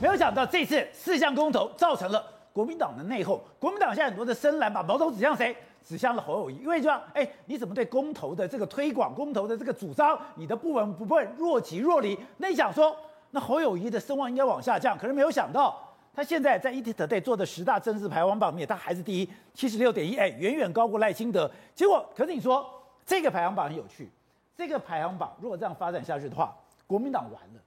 没有想到这次四项公投造成了国民党的内讧，国民党现在很多的深蓝把矛头指向谁？指向了侯友谊，因为这样，哎，你怎么对公投的这个推广、公投的这个主张，你的不闻不问、若即若离？那你想说，那侯友宜的声望应该往下降，可是没有想到，他现在在 ETtoday 做的十大政治排行榜里面，他还是第一，七十六点一，哎，远远高过赖清德。结果，可是你说这个排行榜很有趣，这个排行榜如果这样发展下去的话，国民党完了。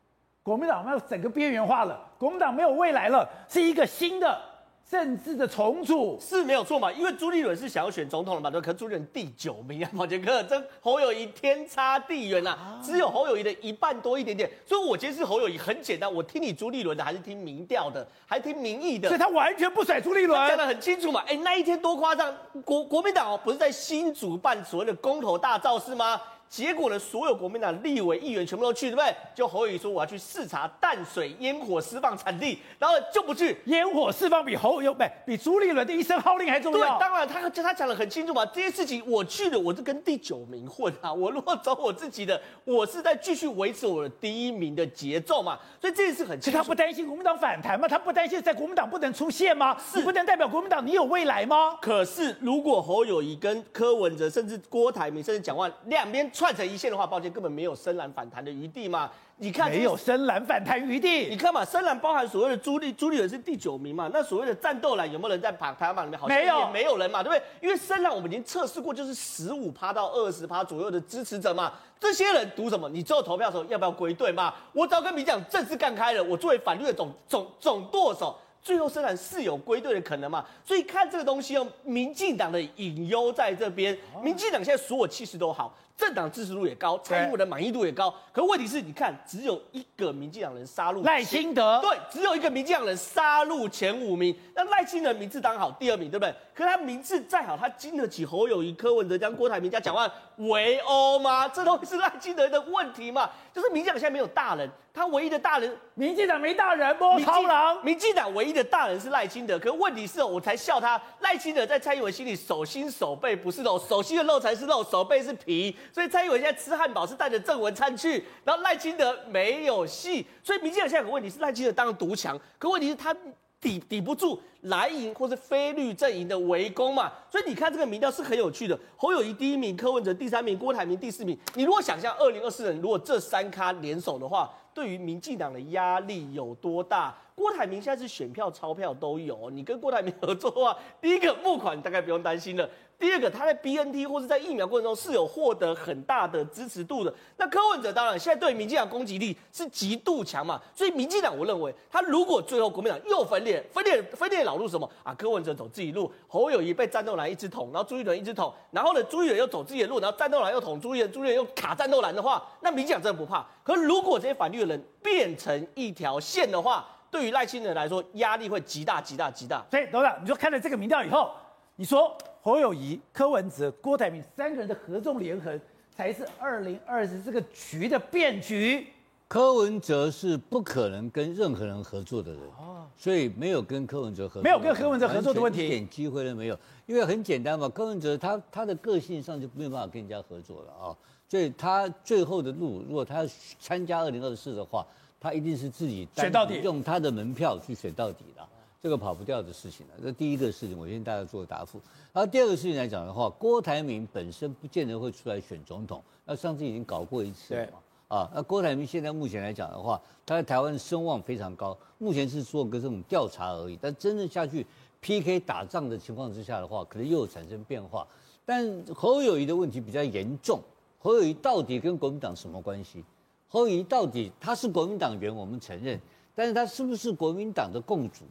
国民党要整个边缘化了，国民党没有未来了，是一个新的政治的重组，是没有错嘛？因为朱立伦是想要选总统的嘛，对，可是朱立伦第九名啊，宝杰哥，这侯友谊天差地远呐、啊，只有侯友谊的一半多一点点，所以我觉得是侯友谊很简单，我听你朱立伦的，还是听民调的，还是听民意的，所以他完全不甩朱立伦，讲得很清楚嘛。哎，那一天多夸张，国国民党哦，不是在新竹办所谓的公投大造势吗？结果呢，所有国民党立委议员全部都去，对不对？就侯友宜说我要去视察淡水烟火释放产地，然后就不去。烟火释放比侯友不比朱立伦的一声号令还重要。对，当然他他讲的很清楚嘛，这些事情我去了，我是跟第九名混啊。我如果走我自己的，我是在继续维持我的第一名的节奏嘛。所以这件事很清楚。他不担心国民党反弹吗？他不担心在国民党不能出现吗？是不能代表国民党你有未来吗？可是如果侯友谊跟柯文哲，甚至郭台铭，甚至蒋万两边串成一线的话，抱歉，根本没有深蓝反弹的余地嘛。你看，没有深蓝反弹余地。你看嘛，深蓝包含所谓的朱立朱立伦是第九名嘛，那所谓的战斗蓝有没有人在排排行榜里面？好像也没有人嘛，对不对？因为深蓝我们已经测试过，就是十五趴到二十趴左右的支持者嘛。这些人赌什么？你最后投票的时候要不要归队嘛？我早跟民进党正式干开了，我作为反绿的总总总舵手。最后，深蓝是有归队的可能嘛，所以看这个东西哦，民进党的隐忧在这边。民进党现在所有气势都好，政党支持度也高，蔡英文的满意度也高。可问题是，你看只有一个民进党人杀入赖清德，对，只有一个民进党人杀入前五名。那赖清德名次当好第二名，对不对？可是他名次再好，他经得起侯友谊、柯文哲、将郭台铭加蒋万围殴吗？这都是赖清德的问题嘛？就是民进党现在没有大人。他唯一的大人，民进党没大人，摸超狼。民进党唯一的大人是赖清德，可是问题是哦，我才笑他赖清德在蔡英文心里手心手背不是肉，手心的肉才是肉，手背是皮。所以蔡英文现在吃汉堡是带着郑文灿去，然后赖清德没有戏。所以民进党现在有个问题是赖清德当独强，可问题是他抵抵不住蓝营或是非绿阵营的围攻嘛。所以你看这个民调是很有趣的，侯友谊第一名，柯文哲第三名，郭台铭第四名。你如果想象二零二四年如果这三咖联手的话。对于民进党的压力有多大？郭台铭现在是选票、钞票都有，你跟郭台铭合作的话，第一个募款大概不用担心了。第二个，他在 BNT 或是在疫苗过程中是有获得很大的支持度的。那柯文哲当然现在对民进党攻击力是极度强嘛，所以民进党我认为，他如果最后国民党又分裂，分裂分裂老路什么啊？柯文哲走自己路，侯友谊被战斗蓝一直捅，然后朱立伦一直捅，然后呢，朱立伦又走自己的路，然后战斗蓝又捅朱立伦，朱立伦又卡战斗蓝的话，那民进党真的不怕。可如果这些反绿的人变成一条线的话，对于赖清德来说压力会极大极大极大。所以董事长，你说看了这个民调以后，你说。侯友谊、柯文哲、郭台铭三个人的合纵连横，才是二零二四这个局的变局。柯文哲是不可能跟任何人合作的人，哦所以没有跟柯文哲合作，没有跟柯文哲合作的问题，一点机会都没有。因为很简单嘛，柯文哲他他的个性上就没有办法跟人家合作了啊，所以他最后的路，如果他参加二零二四的话，他一定是自己选到底，用他的门票去选到底的。这个跑不掉的事情了。这第一个事情，我先大家做个答复。然后第二个事情来讲的话，郭台铭本身不见得会出来选总统。那上次已经搞过一次了嘛？啊，那郭台铭现在目前来讲的话，他在台湾声望非常高。目前是做个这种调查而已，但真正下去 PK 打仗的情况之下的话，可能又有产生变化。但侯友谊的问题比较严重。侯友谊到底跟国民党什么关系？侯友谊到底他是国民党员，我们承认，但是他是不是国民党的共主？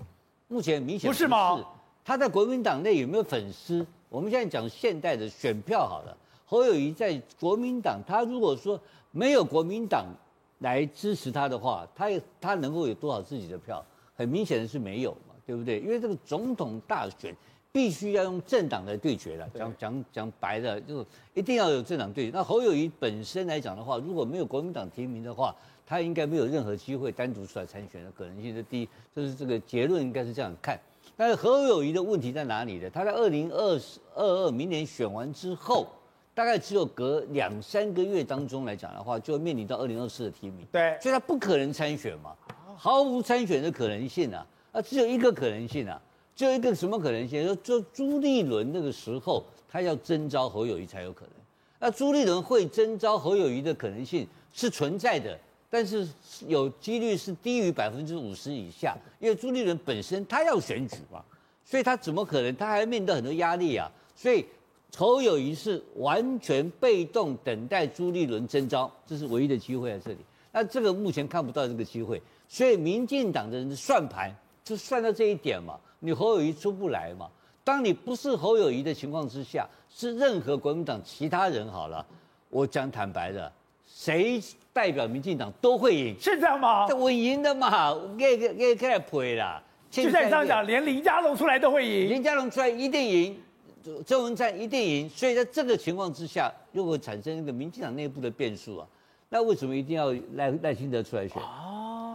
目前明显不是吗？他在国民党内有没有粉丝？我们现在讲现代的选票好了，侯友谊在国民党，他如果说没有国民党来支持他的话，他他能够有多少自己的票？很明显的是没有嘛，对不对？因为这个总统大选必须要用政党来对决了，讲讲讲白了，就一定要有政党对决。那侯友谊本身来讲的话，如果没有国民党提名的话，他应该没有任何机会单独出来参选的可能性。这第一，就是这个结论应该是这样看。但是侯友谊的问题在哪里呢？他在二零二二二明年选完之后，大概只有隔两三个月当中来讲的话，就会面临到二零二四的提名。对，所以他不可能参选嘛。毫无参选的可能性啊，啊，只有一个可能性啊，只有一个什么可能性？说就朱立伦那个时候他要征召侯友谊才有可能，那朱立伦会征召侯友谊的可能性是存在的，但是有几率是低于百分之五十以下，因为朱立伦本身他要选举嘛，所以他怎么可能？他还面对很多压力啊，所以。侯友谊是完全被动等待朱立伦征召，这是唯一的机会在这里。那这个目前看不到这个机会，所以民进党的人的算盘就算到这一点嘛。你侯友谊出不来嘛？当你不是侯友谊的情况之下，是任何国民党其他人好了，我讲坦白的，谁代表民进党都会赢，是这样吗？这稳赢的嘛，给给给给他赔了。就像你这样讲，连林佳龙出来都会赢，林佳龙出来一定赢。周文灿一定赢，所以在这个情况之下，又会产生一个民进党内部的变数啊。那为什么一定要赖赖清德出来选？哦，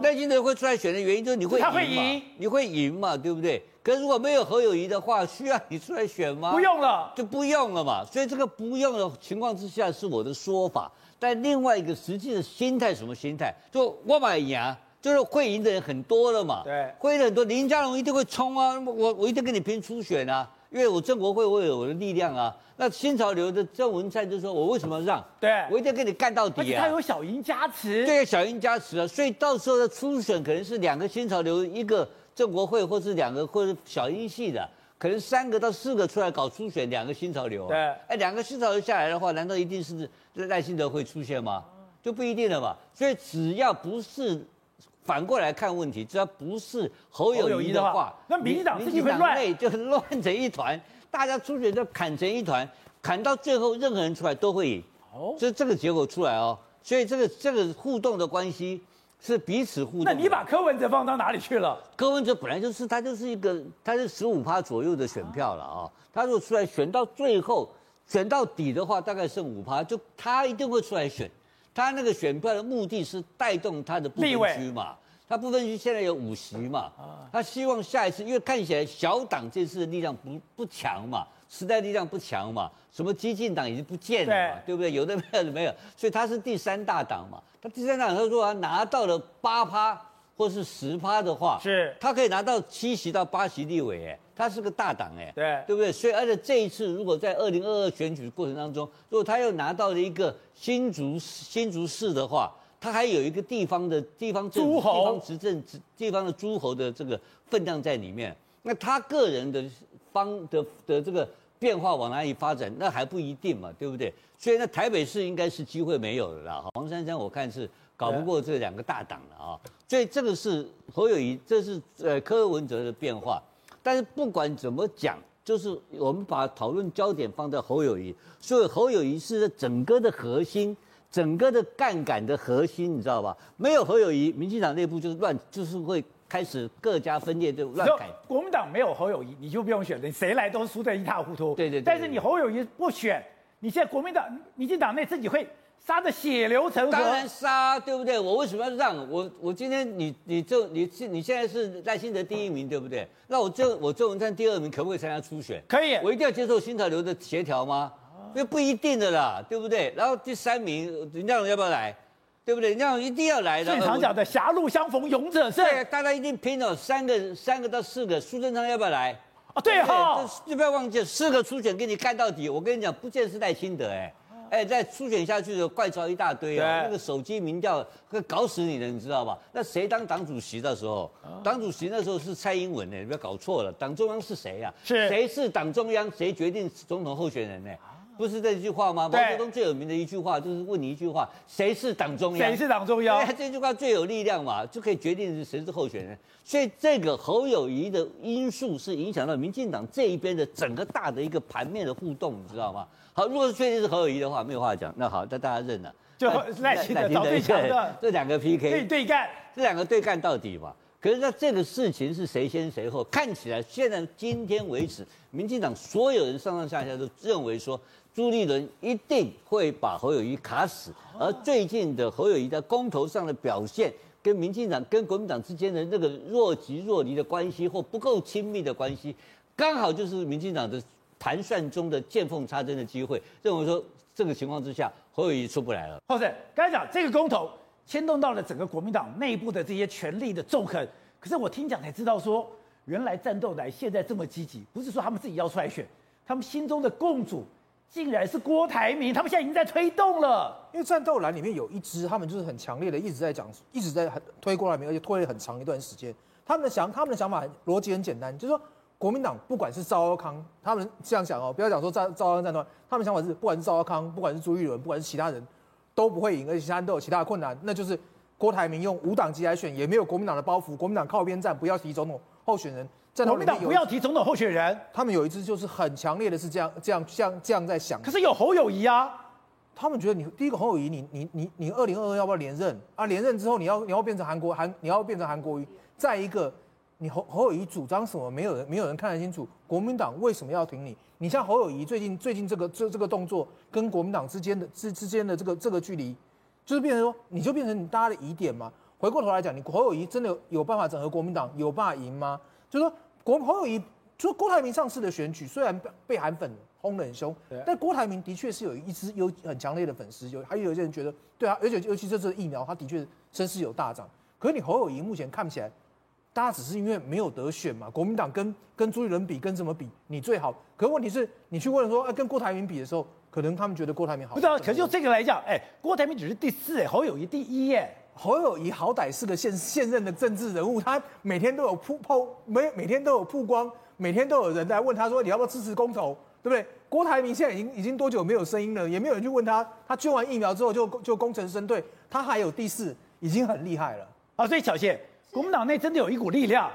赖清德会出来选的原因就是你会赢嘛，他会赢，你会赢嘛，对不对？可是如果没有何友谊的话，需要你出来选吗？不用了，就不用了嘛。所以这个不用的情况之下是我的说法。但另外一个实际的心态，什么心态？就我买赢，就是会赢的人很多了嘛。对，会赢的很多，林佳龙一定会冲啊，我我一定跟你拼初选啊。因为我郑国会，我有我的力量啊。那新潮流的郑文灿就说：“我为什么让？对，我一定要跟你干到底啊！”而且他有小英加持，对，小英加持啊。所以到时候的初选可能是两个新潮流，一个郑国会，或是两个或者小英系的，可能三个到四个出来搞初选，两个新潮流。对，哎，两个新潮流下来的话，难道一定是赖清德会出现吗？就不一定了嘛。所以只要不是。反过来看问题，只要不是侯友谊的话，那民进党自己会乱，就乱成一团，大家出去就砍成一团，砍到最后任何人出来都会赢。哦，所以这个结果出来哦，所以这个这个互动的关系是彼此互动。那你把柯文哲放到哪里去了？柯文哲本来就是他就是一个他是十五趴左右的选票了啊，他如果出来选到最后选到底的话，大概剩五趴，就他一定会出来选。他那个选票的目的是带动他的不分区嘛？他不分区现在有五席嘛？他希望下一次，因为看起来小党这次的力量不不强嘛，时代力量不强嘛，什么激进党已经不见了嘛，对，对不对？有的没有的没有，所以他是第三大党嘛。他第三大党，他说他拿到了八趴或是十趴的话，是，他可以拿到七席到八席立委，哎。他是个大党哎，对，对不对？所以而且这一次，如果在二零二二选举的过程当中，如果他又拿到了一个新竹新竹市的话，他还有一个地方的地方政府、地方执政、地方的诸侯的这个分量在里面。那他个人的方的的这个变化往哪里发展，那还不一定嘛，对不对？所以那台北市应该是机会没有了啦。黄珊珊我看是搞不过这两个大党了啊。所以这个是侯友谊，这是呃柯文哲的变化。但是不管怎么讲，就是我们把讨论焦点放在侯友谊，所以侯友谊是整个的核心，整个的杠杆的核心，你知道吧？没有侯友谊，民进党内部就是乱，就是会开始各家分裂就乱改。国民党没有侯友谊，你就不用选了，你谁来都输得一塌糊涂。对对对。但是你侯友谊不选，你现在国民党、民进党内自己会。杀的血流成河，当然杀，对不对？我为什么要让我？我今天你你这你现你现在是赖清德第一名，对不对？那我这我郑文灿第二名，可不可以参加初选？可以。我一定要接受新潮流的协调吗？因为不一定的啦，对不对？然后第三名林佳龙要不要来？对不对？林佳龙一定要来的。现场讲的狭路相逢勇者胜，对，大家一定拼了，三个三个到四个，苏贞昌要不要来？啊，对哈，就不要忘记四个初选给你干到底。我跟你讲，不见是赖清德哎。哎，再初选下去的怪招一大堆啊！那个手机民调会搞死你的，你知道吧？那谁当党主席的时候，党主席那时候是蔡英文呢，你不要搞错了。党中央是谁呀？是谁是党中央？谁决定总统候选人呢？不是这句话吗？毛泽东最有名的一句话就是问你一句话：谁是党中央？谁是党中央？这句话最有力量嘛，就可以决定是谁是候选人。所以这个侯友谊的因素是影响到民进党这一边的整个大的一个盘面的互动，你知道吗？好，如果是确定是侯友谊的话，没有话讲。那好，那大家认了，就 赖清德找对象的，这两个 PK 对对干，这两个对干到底嘛？可是那这个事情是谁先谁后？看起来现在今天为止，民进党所有人上上下下都认为说，朱立伦一定会把侯友谊卡死。而最近的侯友谊在公投上的表现，跟民进党跟国民党之间的那个若即若离的关系，或不够亲密的关系，刚好就是民进党的。盘算中的见缝插针的机会，认为说这个情况之下，侯友谊出不来了。后生，刚才讲这个公投牵动到了整个国民党内部的这些权力的纵横。可是我听讲才知道说，原来战斗蓝现在这么积极，不是说他们自己要出来选，他们心中的共主竟然是郭台铭，他们现在已经在推动了。因为战斗蓝里面有一支，他们就是很强烈的一直在讲，一直在推郭台铭，而且推了很长一段时间。他们的想，他们的想法逻辑很简单，就是说国民党不管是赵康，他们这样想哦，不要讲说赵赵康战斗，他们想法是不管是赵康，不管是朱立伦，不管是其他人，都不会赢，而且其他人都有其他的困难，那就是。郭台铭用无党籍来选，也没有国民党的包袱。国民党靠边站，不要提总统候选人。国民党不要提总统候选人。他们有一支就是很强烈的是这样、这样、像这样在想。可是有侯友谊啊，他们觉得你第一个侯友谊，你你你你二零二二要不要连任啊？连任之后你要你要变成韩国韩，你要变成韩国瑜。再一个，你侯侯友谊主张什么？没有人没有人看得清楚。国民党为什么要挺你？你像侯友谊最近最近这个这这个动作，跟国民党之间的之之间的这个这个距离，就是变成说，你就变成你大家的疑点嘛。回过头来讲，你侯友谊真的有有办法整合国民党，有办法赢吗？就是说，国侯友谊，就郭台铭上次的选举，虽然被被韩粉轰得很凶，但郭台铭的确是有一支有很强烈的粉丝，有还有一些人觉得，对啊，而且尤其这次疫苗，他的确声势有大涨。可是你侯友谊目前看起来，大家只是因为没有得选嘛，国民党跟跟朱立伦比，跟什么比，你最好。可是问题是，你去问说，哎，跟郭台铭比的时候，可能他们觉得郭台铭好。不知道，可是就这个来讲，哎，郭台铭只是第四，哎，侯友谊第一，耶。侯友谊好歹是个现现任的政治人物，他每天都有曝曝，每每天都有曝光，每天都有人来问他说，你要不要支持公投，对不对？郭台铭现在已经已经多久没有声音了，也没有人去问他，他捐完疫苗之后就就功成身退，他还有第四，已经很厉害了。啊，所以小谢，国民党内真的有一股力量，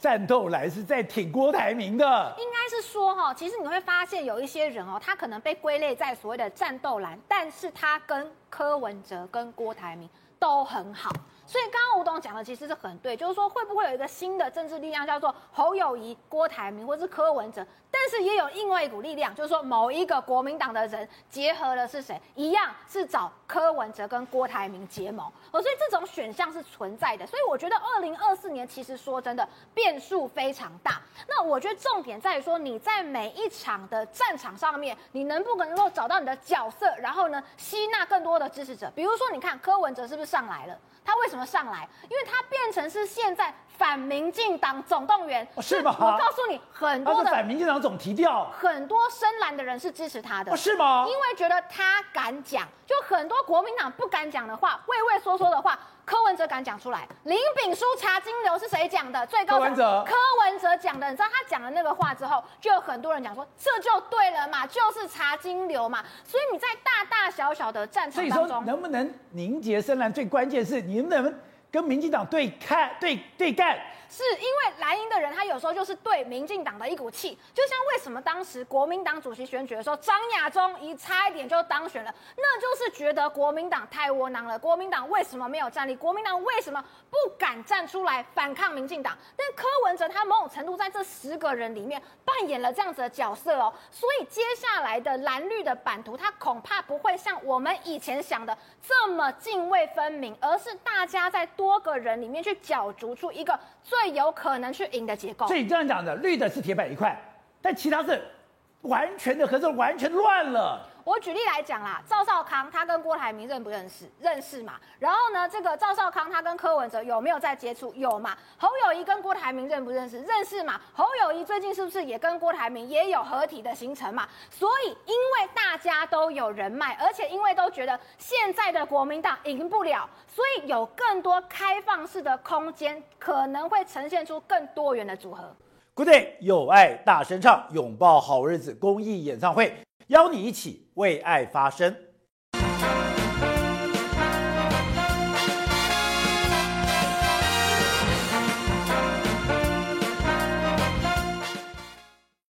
战斗蓝是在挺郭台铭的。应该是说哈，其实你会发现有一些人哦，他可能被归类在所谓的战斗蓝，但是他跟柯文哲跟郭台铭。都很好，所以刚刚吴董讲的其实是很对，就是说会不会有一个新的政治力量叫做侯友谊、郭台铭或者是柯文哲？但是也有另外一股力量，就是说某一个国民党的人结合了是谁？一样是找柯文哲跟郭台铭结盟，哦，所以这种选项是存在的。所以我觉得二零二四年其实说真的变数非常大。那我觉得重点在于说你在每一场的战场上面，你能不能够找到你的角色，然后呢吸纳更多的支持者？比如说你看柯文哲是不是上来了？他为什么上来？因为它变成是现在。反民进党总动员，哦、是吗？我告诉你，很多的反民进党总提调，很多深蓝的人是支持他的，哦、是吗？因为觉得他敢讲，就很多国民党不敢讲的话，畏畏缩缩的话，柯文哲敢讲出来。林炳书查金流是谁讲的？最高柯文哲，柯文哲讲的。你知道他讲了那个话之后，就有很多人讲说，这就对了嘛，就是查金流嘛。所以你在大大小小的战场当中，能不能凝结深蓝？最关键是你能不能跟民进党对抗、对对干？是因为蓝营的人，他有时候就是对民进党的一股气，就像为什么当时国民党主席选举的时候，张亚中一差一点就当选了，那就是觉得国民党太窝囊了。国民党为什么没有战力？国民党为什么不敢站出来反抗民进党？但柯文哲他某种程度在这十个人里面扮演了这样子的角色哦，所以接下来的蓝绿的版图，他恐怕不会像我们以前想的这么泾渭分明，而是大家在多个人里面去角逐出一个最。有可能去赢的结构，所以这样讲的，绿的是铁板一块，但其他是完全的合作，完全乱了。我举例来讲啦，赵少康他跟郭台铭认不认识？认识嘛。然后呢，这个赵少康他跟柯文哲有没有在接触？有嘛。侯友宜跟郭台铭认不认识？认识嘛。侯友宜最近是不是也跟郭台铭也有合体的行程嘛？所以因为大家都有人脉，而且因为都觉得现在的国民党赢不了，所以有更多开放式的空间，可能会呈现出更多元的组合。Good day，有爱大声唱，拥抱好日子公益演唱会。邀你一起为爱发声。